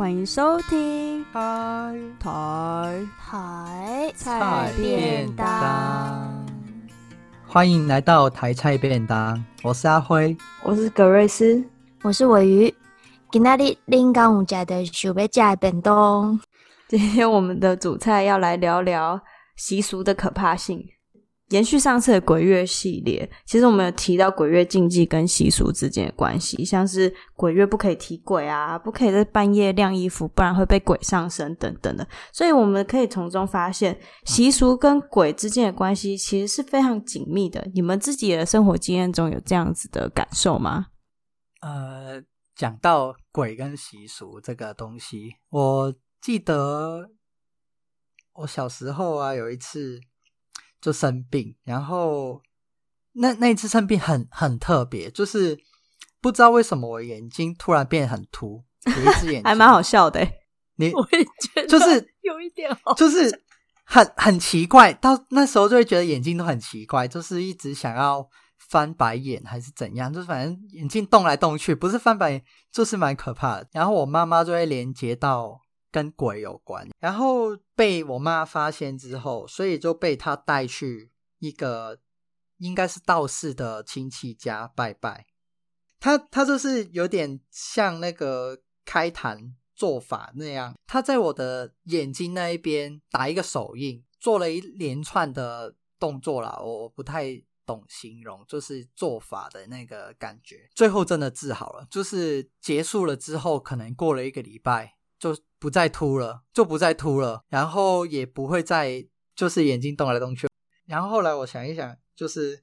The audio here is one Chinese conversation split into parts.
欢迎收听台台台菜便当，欢迎来到台菜便当。我是阿辉，我是格瑞斯，我是尾鱼。今天的临港有家的想要吃的便当。今天我们的主菜要来聊聊习俗的可怕性。延续上次的鬼月系列，其实我们有提到鬼月禁忌跟习俗之间的关系，像是鬼月不可以提鬼啊，不可以在半夜晾衣服，不然会被鬼上身等等的。所以我们可以从中发现，习俗跟鬼之间的关系其实是非常紧密的。你们自己的生活经验中有这样子的感受吗？呃，讲到鬼跟习俗这个东西，我记得我小时候啊，有一次。就生病，然后那那一次生病很很特别，就是不知道为什么我眼睛突然变很凸，有一只眼睛还蛮好笑的。你 我也觉得就是有一点好，就是 很很奇怪，到那时候就会觉得眼睛都很奇怪，就是一直想要翻白眼还是怎样，就是反正眼睛动来动去，不是翻白眼就是蛮可怕的。然后我妈妈就会连接到。跟鬼有关，然后被我妈发现之后，所以就被她带去一个应该是道士的亲戚家拜拜。他他就是有点像那个开坛做法那样，他在我的眼睛那一边打一个手印，做了一连串的动作啦，我不太懂形容，就是做法的那个感觉。最后真的治好了，就是结束了之后，可能过了一个礼拜。就不再凸了，就不再凸了，然后也不会再就是眼睛动来动去。然后后来我想一想，就是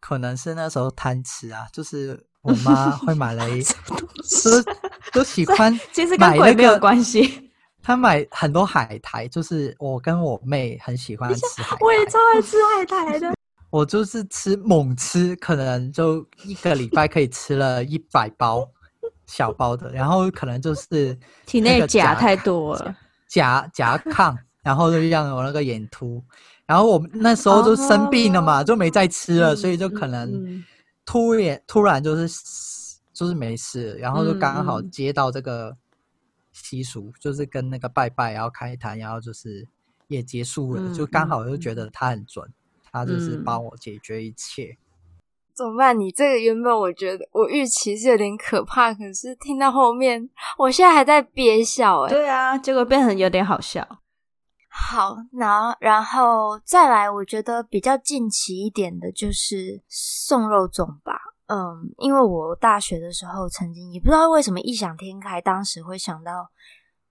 可能是那时候贪吃啊，就是我妈会买了一都都喜欢，其实跟鬼没有关系。她买很多海苔，就是我跟我妹很喜欢吃海苔，我也超爱吃海苔的。我就是吃猛吃，可能就一个礼拜可以吃了一百包。小包的，然后可能就是体内钾太多了，钾 钾抗，然后就让我那个眼凸，然后我那时候就生病了嘛，哦、就没再吃了，嗯、所以就可能突然突然就是就是没事，然后就刚好接到这个习俗，嗯、就是跟那个拜拜，然后开坛，然后就是也结束了，嗯、就刚好就觉得他很准，嗯、他就是帮我解决一切。怎么办？你这个原本我觉得我预期是有点可怕，可是听到后面，我现在还在憋笑哎。对啊，结果变成有点好笑。好，那然后再来，我觉得比较近期一点的就是送肉粽吧。嗯，因为我大学的时候曾经也不知道为什么异想天开，当时会想到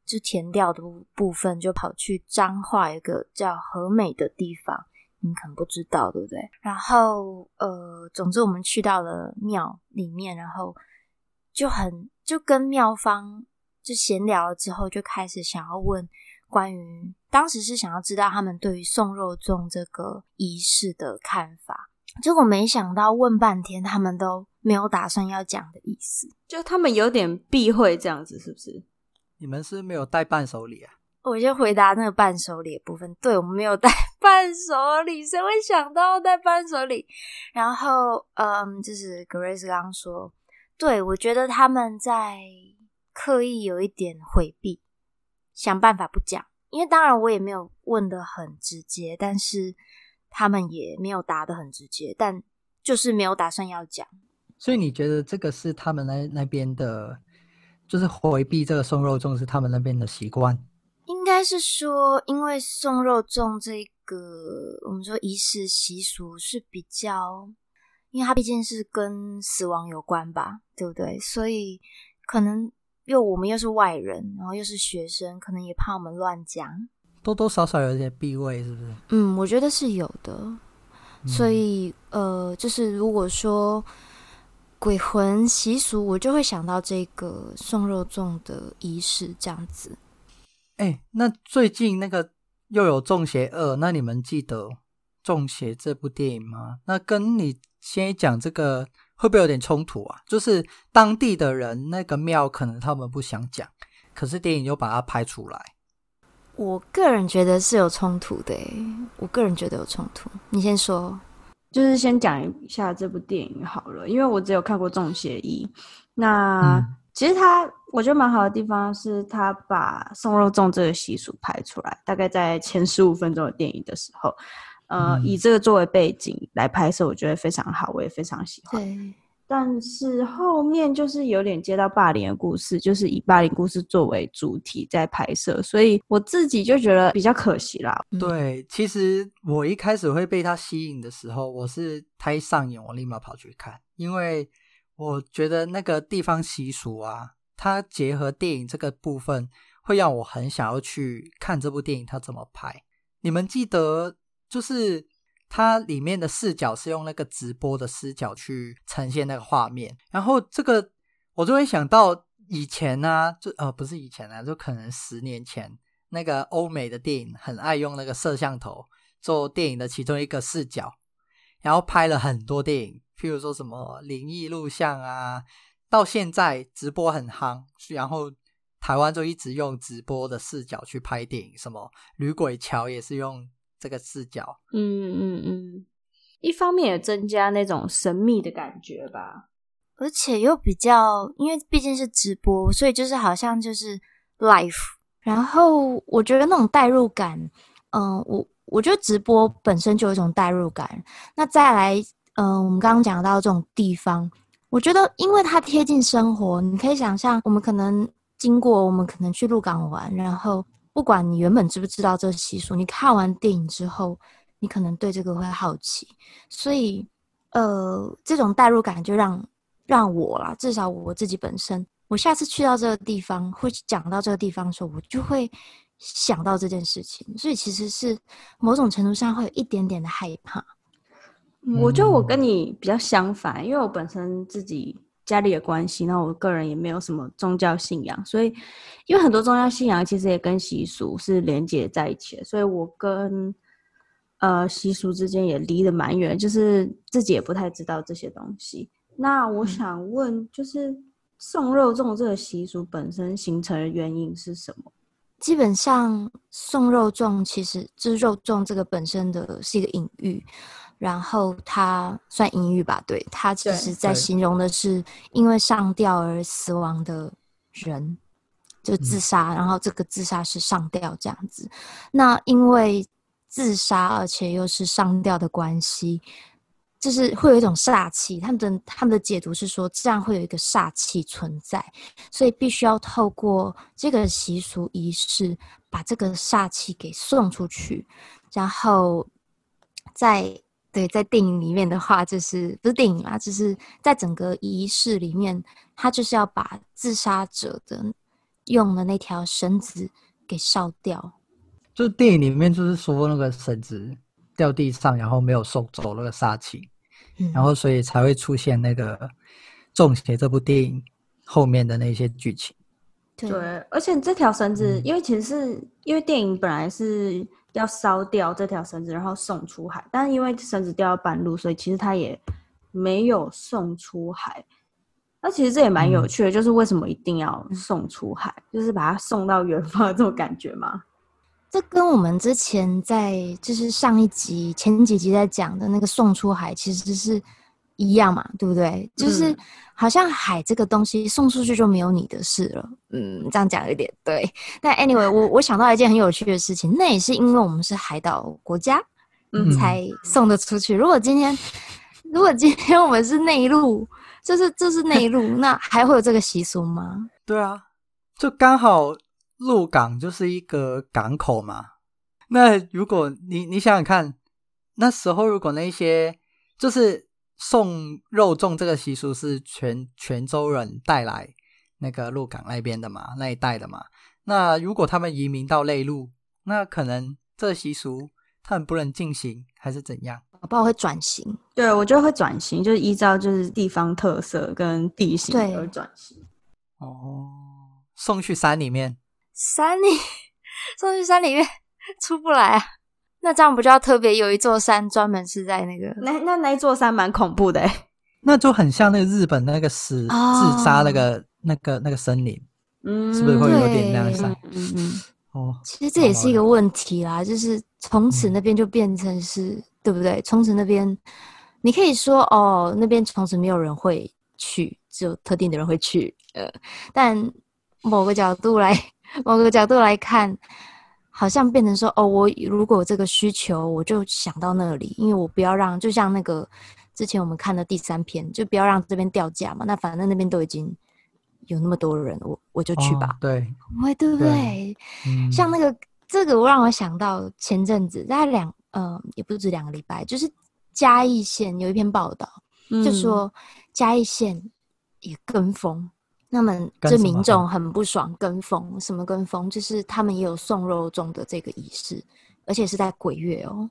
就填掉的部分，就跑去彰化一个叫和美的地方。你可能不知道，对不对？然后，呃，总之我们去到了庙里面，然后就很就跟庙方就闲聊了之后，就开始想要问关于当时是想要知道他们对于送肉粽这个仪式的看法。结果没想到问半天，他们都没有打算要讲的意思，就他们有点避讳这样子，是不是？你们是没有带伴手礼啊？我先回答那个伴手礼的部分，对，我们没有带 伴手礼，谁会想到带伴手礼？然后，嗯，就是 Grace 刚刚说，对，我觉得他们在刻意有一点回避，想办法不讲。因为当然我也没有问得很直接，但是他们也没有答得很直接，但就是没有打算要讲。所以你觉得这个是他们那那边的，就是回避这个送肉粽是他们那边的习惯？应该是说，因为送肉粽这个，我们说仪式习俗是比较，因为它毕竟是跟死亡有关吧，对不对？所以可能又我们又是外人，然后又是学生，可能也怕我们乱讲，多多少少有点避讳，是不是？嗯，我觉得是有的。所以，呃，就是如果说鬼魂习俗，我就会想到这个送肉粽的仪式这样子。哎、欸，那最近那个又有《中邪二》，那你们记得《中邪》这部电影吗？那跟你先讲这个会不会有点冲突啊？就是当地的人那个庙可能他们不想讲，可是电影又把它拍出来。我个人觉得是有冲突的，我个人觉得有冲突。你先说，就是先讲一下这部电影好了，因为我只有看过《中邪一》，那、嗯、其实他。我觉得蛮好的地方是，他把送肉粽这个习俗拍出来，大概在前十五分钟的电影的时候，呃，嗯、以这个作为背景来拍摄，我觉得非常好，我也非常喜欢。对，但是后面就是有点接到霸凌的故事，就是以霸凌故事作为主题在拍摄，所以我自己就觉得比较可惜啦。对，其实我一开始会被他吸引的时候，我是他一上演，我立马跑去看，因为我觉得那个地方习俗啊。它结合电影这个部分，会让我很想要去看这部电影，它怎么拍？你们记得，就是它里面的视角是用那个直播的视角去呈现那个画面，然后这个我就会想到以前呢、啊，就呃不是以前啊，就可能十年前那个欧美的电影很爱用那个摄像头做电影的其中一个视角，然后拍了很多电影，譬如说什么灵异录像啊。到现在直播很夯，然后台湾就一直用直播的视角去拍电影，什么《女鬼桥》也是用这个视角。嗯嗯嗯，一方面也增加那种神秘的感觉吧，而且又比较，因为毕竟是直播，所以就是好像就是 life。然后我觉得那种代入感，嗯，我我觉得直播本身就有一种代入感。那再来，嗯，我们刚刚讲到这种地方。我觉得，因为它贴近生活，你可以想象，我们可能经过，我们可能去鹿港玩，然后不管你原本知不知道这个习俗，你看完电影之后，你可能对这个会好奇，所以，呃，这种代入感就让让我啦，至少我自己本身，我下次去到这个地方，会讲到这个地方的时候，我就会想到这件事情，所以其实是某种程度上会有一点点的害怕。我觉得我跟你比较相反，因为我本身自己家里的关系，那我个人也没有什么宗教信仰，所以因为很多宗教信仰其实也跟习俗是连接在一起的，所以我跟呃习俗之间也离得蛮远，就是自己也不太知道这些东西。那我想问，就是送肉粽这个习俗本身形成的原因是什么？基本上送肉粽其实就是肉粽这个本身的是一个隐喻。然后他算隐喻吧，对，他其实在形容的是因为上吊而死亡的人，就自杀，然后这个自杀是上吊这样子。那因为自杀而且又是上吊的关系，就是会有一种煞气。他们的他们的解读是说，这样会有一个煞气存在，所以必须要透过这个习俗仪式，把这个煞气给送出去，然后在。对，在电影里面的话，就是不是电影啦，就是在整个仪式里面，他就是要把自杀者的用的那条绳子给烧掉。就是电影里面就是说那个绳子掉地上，然后没有收走那个煞气，嗯、然后所以才会出现那个《中邪》这部电影后面的那些剧情。对，而且这条绳子，嗯、因为其实是因为电影本来是。要烧掉这条绳子，然后送出海。但是因为绳子掉到半路，所以其实他也没有送出海。那其实这也蛮有趣的，嗯、就是为什么一定要送出海？就是把它送到远方的这种感觉吗？这跟我们之前在就是上一集前几集在讲的那个送出海其实是一样嘛，对不对？就是。嗯好像海这个东西送出去就没有你的事了，嗯，这样讲有点对。但 anyway，我我想到一件很有趣的事情，那也是因为我们是海岛国家，嗯，才送得出去。如果今天，如果今天我们是内陆，就是这是内陆，那还会有这个习俗吗？对啊，就刚好鹿港就是一个港口嘛。那如果你你想想看，那时候如果那些就是。送肉粽这个习俗是泉泉州人带来那个鹿港那边的嘛，那一带的嘛。那如果他们移民到内陆，那可能这习俗他们不能进行，还是怎样？我不知道会转型。对，我觉得会转型，就是依照就是地方特色跟地形而转型。哦，送去山里面，山里 送去山里面出不来啊。那这样不就要特别有一座山专门是在那个？那那那一座山蛮恐怖的，那就很像那个日本那个死、哦、自杀那个那个那个森林，嗯，是不是会有点那样山？嗯嗯。哦，其实这也是一个问题啦，就是从此那边就变成是，嗯、对不对？从此那边，你可以说哦，那边从此没有人会去，只有特定的人会去。呃，但某个角度来，某个角度来看，好像变成说，哦，我如果有这个需求，我就想到那里，因为我不要让，就像那个之前我们看的第三篇，就不要让这边掉价嘛。那反正那边都已经有那么多人，我我就去吧。哦、对，会对不对？对嗯、像那个这个，我让我想到前阵子大概两，呃，也不止两个礼拜，就是嘉义县有一篇报道，嗯、就说嘉义县也跟风。那么这民众很不爽，跟风什么跟风？就是他们也有送肉粽的这个仪式，而且是在鬼月哦。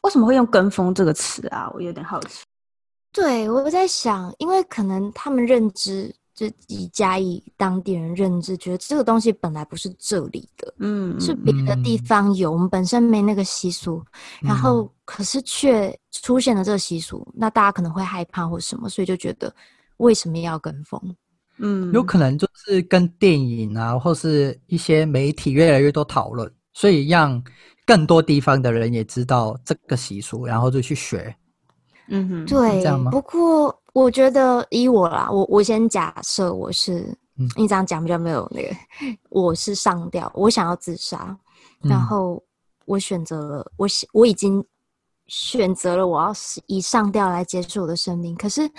为什么会用“跟风”这个词啊？我有点好奇。对，我在想，因为可能他们认知，就以嘉义当地人认知，觉得这个东西本来不是这里的，嗯，是别的地方有，我们本身没那个习俗，然后可是却出现了这个习俗，那大家可能会害怕或什么，所以就觉得为什么要跟风？嗯，有可能就是跟电影啊，或是一些媒体越来越多讨论，所以让更多地方的人也知道这个习俗，然后就去学。嗯哼，对，这样吗？不过我觉得以我啦，我我先假设我是，嗯，你这样讲比较没有那个，我是上吊，我想要自杀，然后我选择了，我我已经选择了我要以上吊来结束我的生命，可是。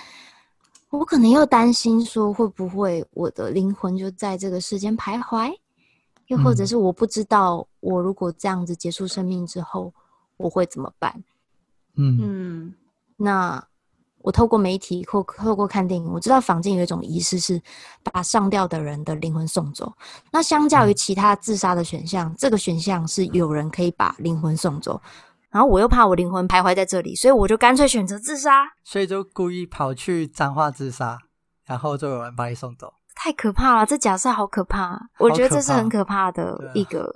我可能又担心说，会不会我的灵魂就在这个世间徘徊？又或者是我不知道，我如果这样子结束生命之后，我会怎么办？嗯嗯。那我透过媒体或透过看电影，我知道坊间有一种仪式是把上吊的人的灵魂送走。那相较于其他自杀的选项，这个选项是有人可以把灵魂送走。然后我又怕我灵魂徘徊在这里，所以我就干脆选择自杀。所以就故意跑去彰化自杀，然后就有人把你送走。太可怕了，这假设好可怕。我觉得这是很可怕的一个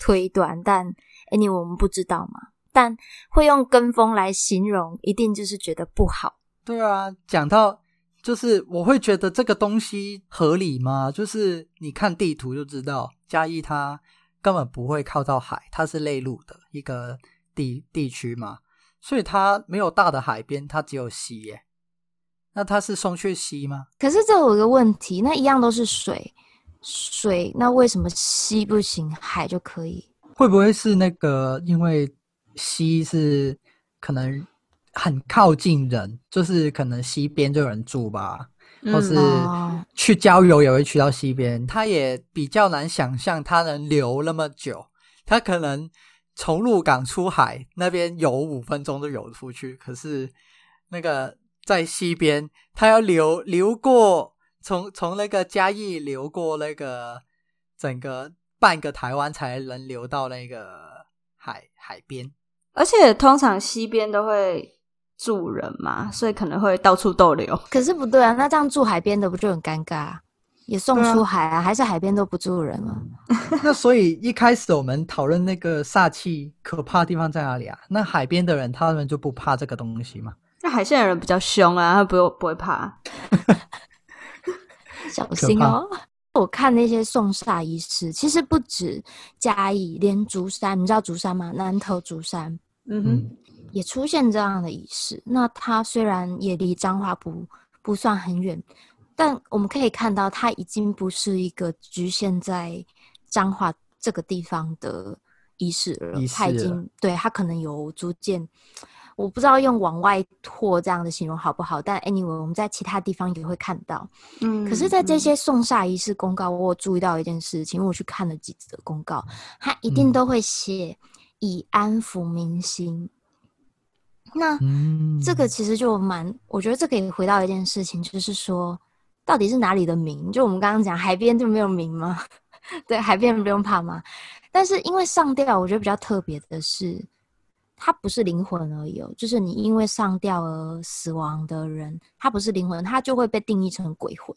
推断，啊、但 anyway 我们不知道嘛。但会用跟风来形容，一定就是觉得不好。对啊，讲到就是我会觉得这个东西合理吗？就是你看地图就知道，嘉义它根本不会靠到海，它是内陆的一个。地地区嘛，所以它没有大的海边，它只有溪耶。那它是松雀溪吗？可是这有一个问题，那一样都是水，水那为什么溪不行，海就可以？会不会是那个因为溪是可能很靠近人，就是可能溪边就有人住吧，嗯、或是去郊游也会去到溪边，它也比较难想象它能留那么久，它可能。从鹿港出海那边游五分钟就游出去，可是那个在西边，他要流流过从从那个嘉义流过那个整个半个台湾才能流到那个海海边，而且通常西边都会住人嘛，所以可能会到处逗留。可是不对啊，那这样住海边的不就很尴尬？也送出海啊，啊还是海边都不住人了？那所以一开始我们讨论那个煞气可怕的地方在哪里啊？那海边的人他们就不怕这个东西吗？那海线的人比较凶啊，他不用不会怕。小心哦！我看那些送煞仪式，其实不止嘉义，连竹山，你知道竹山吗？南投竹山，嗯哼，也出现这样的仪式。那它虽然也离彰化不不算很远。但我们可以看到，它已经不是一个局限在彰化这个地方的仪式了。仪式了。它已经对它可能有逐渐，我不知道用往外拓这样的形容好不好。但 anyway，我们在其他地方也会看到。嗯，可是，在这些送煞仪式公告，我有注意到一件事情，因为我去看了几则公告，它一定都会写以安抚民心。嗯、那、嗯、这个其实就蛮，我觉得这可以回到一件事情，就是说。到底是哪里的名？就我们刚刚讲海边就没有名吗？对，海边不用怕吗？但是因为上吊，我觉得比较特别的是，它不是灵魂而已哦。就是你因为上吊而死亡的人，他不是灵魂，他就会被定义成鬼魂。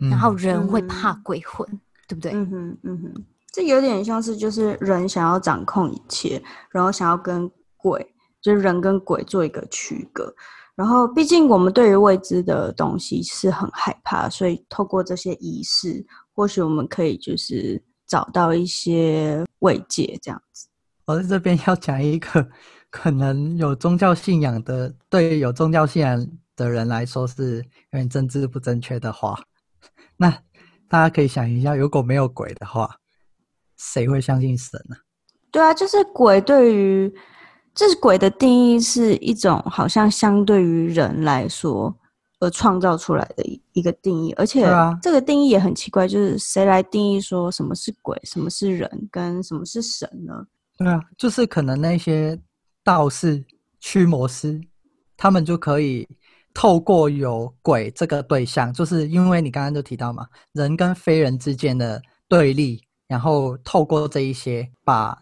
嗯、然后人会怕鬼魂，嗯、对不对？嗯哼，嗯哼，这有点像是就是人想要掌控一切，然后想要跟鬼，就是人跟鬼做一个区隔。然后，毕竟我们对于未知的东西是很害怕，所以透过这些仪式，或许我们可以就是找到一些慰藉，这样子。我在这边要讲一个可能有宗教信仰的，对于有宗教信仰的人来说是有点政治不正确的话。那大家可以想一下，如果没有鬼的话，谁会相信神呢？对啊，就是鬼对于，就是鬼的定义是一种好像相对于人来说而创造出来的一一个定义，而且这个定义也很奇怪，就是谁来定义说什么是鬼，什么是人，跟什么是神呢？对啊，就是可能那些道士、驱魔师，他们就可以。透过有鬼这个对象，就是因为你刚刚就提到嘛，人跟非人之间的对立，然后透过这一些，把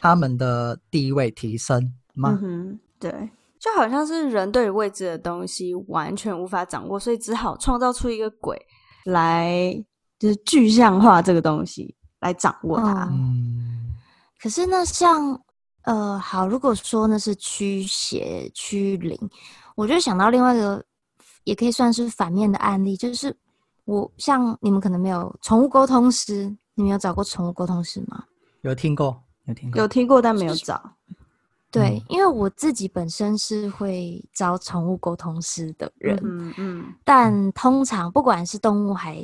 他们的地位提升吗？嗯，对，就好像是人对于未知的东西完全无法掌握，所以只好创造出一个鬼来，就是具象化这个东西来掌握它。嗯，可是呢像呃，好，如果说那是驱邪驱灵。我就想到另外一个，也可以算是反面的案例，就是我像你们可能没有宠物沟通师，你们有找过宠物沟通师吗？有听过，有听过，有听过，但没有找。对，因为我自己本身是会找宠物沟通师的人，嗯嗯，但通常不管是动物还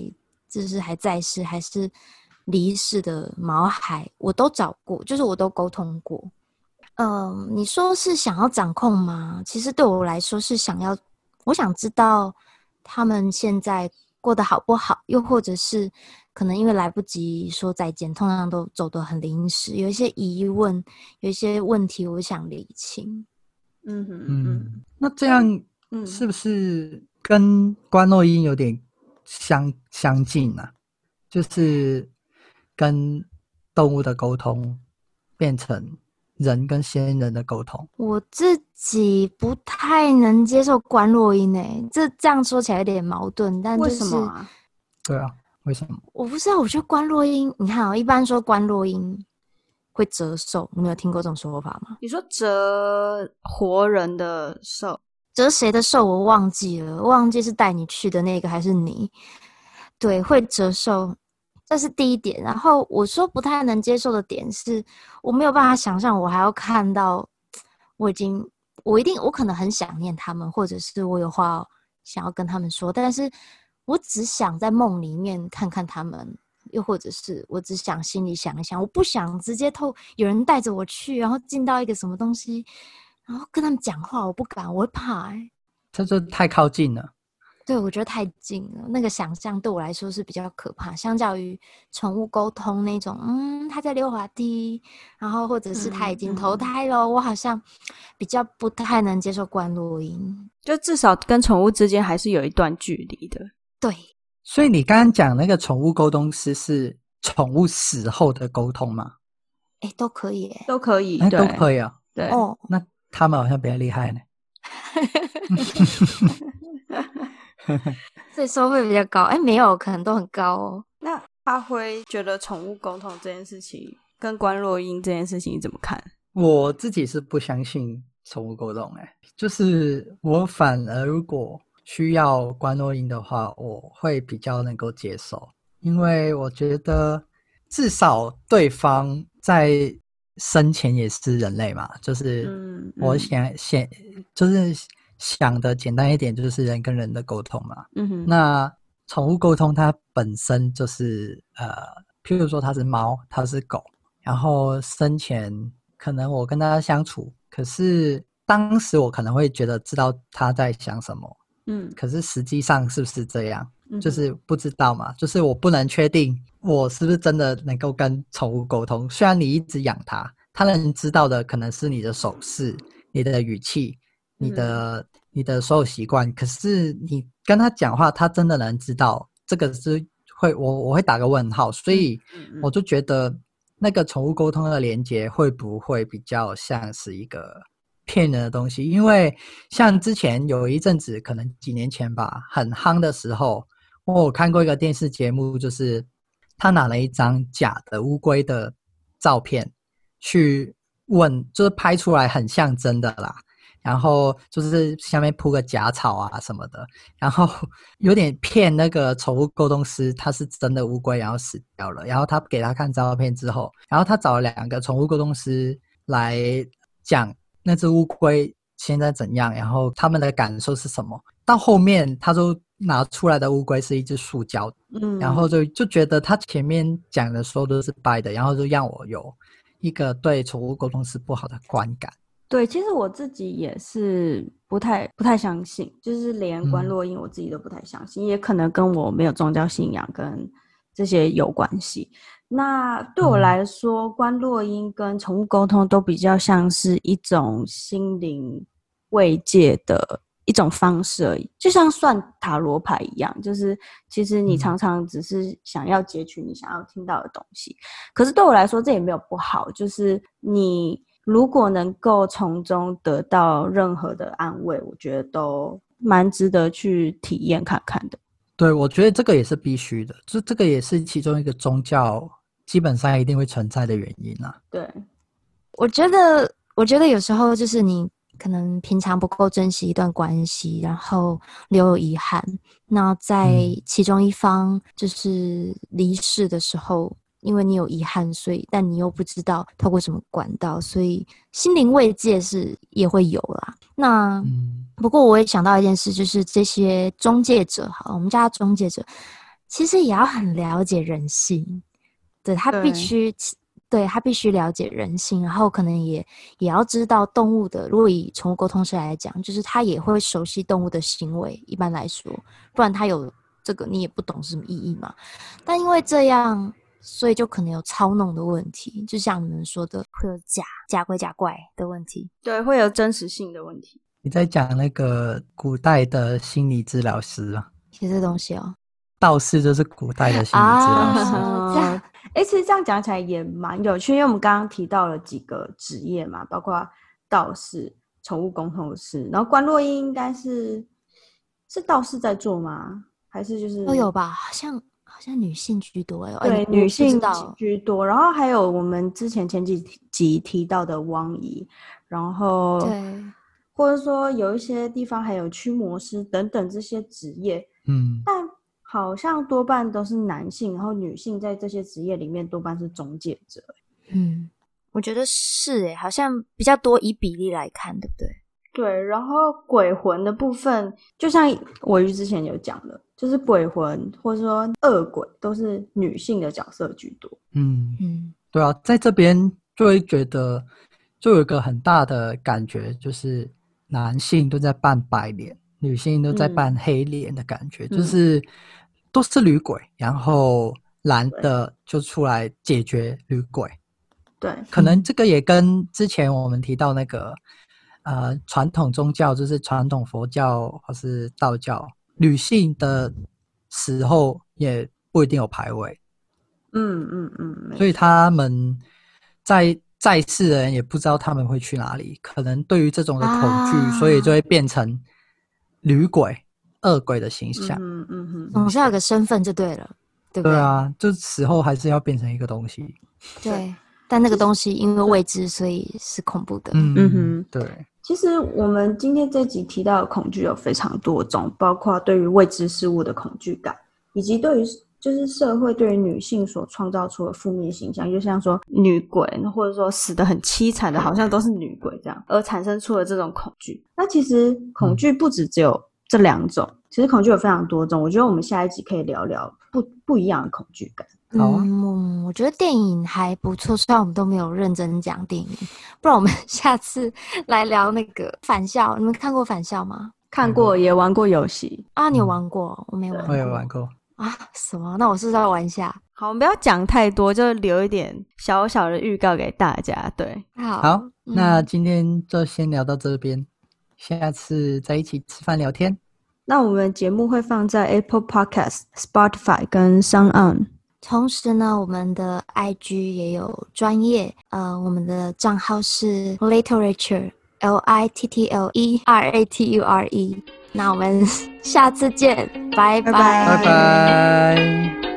就是还在世还是离世的毛孩，我都找过，就是我都沟通过。嗯、呃，你说是想要掌控吗？其实对我来说是想要，我想知道他们现在过得好不好，又或者是可能因为来不及说再见，通常都走得很临时，有一些疑问，有一些问题，我想理清。嗯哼嗯，那这样是不是跟观落阴有点相相近呢、啊？就是跟动物的沟通变成。人跟仙人的沟通，我自己不太能接受观落阴诶，这这样说起来有点矛盾，但、就是、为什么、啊？对啊，为什么？我不知道，我觉得观落音，你看啊、喔，一般说观落音会折寿，你有听过这种说法吗？你说折活人的寿，折谁的寿？我忘记了，忘记是带你去的那个还是你？对，会折寿。这是第一点，然后我说不太能接受的点是，我没有办法想象我还要看到，我已经，我一定，我可能很想念他们，或者是我有话想要跟他们说，但是我只想在梦里面看看他们，又或者是我只想心里想一想，我不想直接透有人带着我去，然后进到一个什么东西，然后跟他们讲话，我不敢，我会怕、这就太靠近了。对，我觉得太近了，那个想象对我来说是比较可怕。相较于宠物沟通那种，嗯，他在溜滑梯，然后或者是他已经投胎了，嗯嗯、我好像比较不太能接受观落音。就至少跟宠物之间还是有一段距离的。对，所以你刚刚讲那个宠物沟通师是宠物死后的沟通吗？哎，都可以，都可以，都可以啊。对哦，那他们好像比较厉害呢。所以收费比较高，哎、欸，没有，可能都很高哦。那阿辉觉得宠物沟通这件事情跟观落阴这件事情你怎么看？我自己是不相信宠物沟通，哎，就是我反而如果需要观落音的话，我会比较能够接受，因为我觉得至少对方在生前也是人类嘛，就是我想先、嗯嗯、就是。想的简单一点，就是人跟人的沟通嘛。嗯哼。那宠物沟通，它本身就是呃，譬如说它是猫，它是狗，然后生前可能我跟它相处，可是当时我可能会觉得知道它在想什么。嗯。可是实际上是不是这样？就是不知道嘛。就是我不能确定我是不是真的能够跟宠物沟通。虽然你一直养它，它能知道的可能是你的手势、你的语气。你的你的所有习惯，可是你跟它讲话，它真的能知道这个是会我我会打个问号，所以我就觉得那个宠物沟通的连接会不会比较像是一个骗人的东西？因为像之前有一阵子，可能几年前吧，很夯的时候，我看过一个电视节目，就是他拿了一张假的乌龟的照片去问，就是拍出来很像真的啦。然后就是下面铺个假草啊什么的，然后 有点骗那个宠物沟通师，他是真的乌龟，然后死掉了。然后他给他看照片之后，然后他找了两个宠物沟通师来讲那只乌龟现在怎样，然后他们的感受是什么。到后面他就拿出来的乌龟是一只塑胶，嗯，然后就就觉得他前面讲的说都是掰的，然后就让我有一个对宠物沟通是不好的观感。对，其实我自己也是不太不太相信，就是连观落阴我自己都不太相信，嗯、也可能跟我没有宗教信仰跟这些有关系。那对我来说，嗯、观落音跟宠物沟通都比较像是一种心灵慰藉的一种方式而已，就像算塔罗牌一样，就是其实你常常只是想要截取你想要听到的东西。嗯、可是对我来说，这也没有不好，就是你。如果能够从中得到任何的安慰，我觉得都蛮值得去体验看看的。对，我觉得这个也是必须的，这这个也是其中一个宗教基本上一定会存在的原因啊。对，我觉得，我觉得有时候就是你可能平常不够珍惜一段关系，然后留有遗憾，那在其中一方就是离世的时候。嗯因为你有遗憾，所以但你又不知道透过什么管道，所以心灵慰藉是也会有啦。那、嗯、不过我也想到一件事，就是这些中介者，哈，我们叫他中介者，其实也要很了解人性，对，他必须，对，对他必须了解人性，然后可能也也要知道动物的。如果以宠物沟通师来讲，就是他也会熟悉动物的行为。一般来说，不然他有这个你也不懂什么意义嘛。但因为这样。所以就可能有操弄的问题，就像你们说的，会有假假鬼假怪的问题，对，会有真实性的问题。你在讲那个古代的心理治疗师啊？写这东西哦，道士就是古代的心理治疗师。啊、这样，哎，其实这样讲起来也蛮有趣，因为我们刚刚提到了几个职业嘛，包括道士、宠物沟通师，然后关洛英应该是是道士在做吗？还是就是都有吧？好像。好像女性居多哎，对，女性居多。然后还有我们之前前几集提到的汪姨，然后对，或者说有一些地方还有驱魔师等等这些职业，嗯，但好像多半都是男性，然后女性在这些职业里面多半是中介者。嗯，我觉得是诶，好像比较多，以比例来看，对不对？对，然后鬼魂的部分，就像我之前有讲的。就是鬼魂或者说恶鬼都是女性的角色居多。嗯嗯，对啊，在这边就会觉得，就有一个很大的感觉，就是男性都在扮白脸，女性都在扮黑脸的感觉，嗯、就是都是女鬼，然后男的就出来解决女鬼。对，可能这个也跟之前我们提到那个呃传统宗教，就是传统佛教或是道教。女性的时候也不一定有牌位，嗯嗯嗯，所以他们在在世的人也不知道他们会去哪里，可能对于这种的恐惧，啊、所以就会变成女鬼、恶鬼的形象。嗯嗯嗯，总是要有个身份就对了，对不对？对啊，就死后还是要变成一个东西。对，但那个东西因为未知，所以是恐怖的。嗯嗯哼，对。其实我们今天这集提到的恐惧有非常多种，包括对于未知事物的恐惧感，以及对于就是社会对于女性所创造出的负面形象，就像说女鬼，或者说死的很凄惨的，好像都是女鬼这样，而产生出了这种恐惧。那其实恐惧不止只有这两种，其实恐惧有非常多种。我觉得我们下一集可以聊聊不不一样的恐惧感。好啊，嗯，我觉得电影还不错，虽然我们都没有认真讲电影，不然我们 下次来聊那个返校。你们看过返校吗？看过，也玩过游戏啊。你有玩过？嗯、我没玩过。我也玩过啊？什么？那我是不是要玩一下？好，我们不要讲太多，就留一点小小的预告给大家。对，好，好，那今天就先聊到这边，下次再一起吃饭聊天。那我们节目会放在 Apple Podcast、Spotify 跟 SoundOn。同时呢，我们的 IG 也有专业，呃，我们的账号是 Litterature，L I T T L E R A T U R E。那我们 下次见，拜拜，拜拜。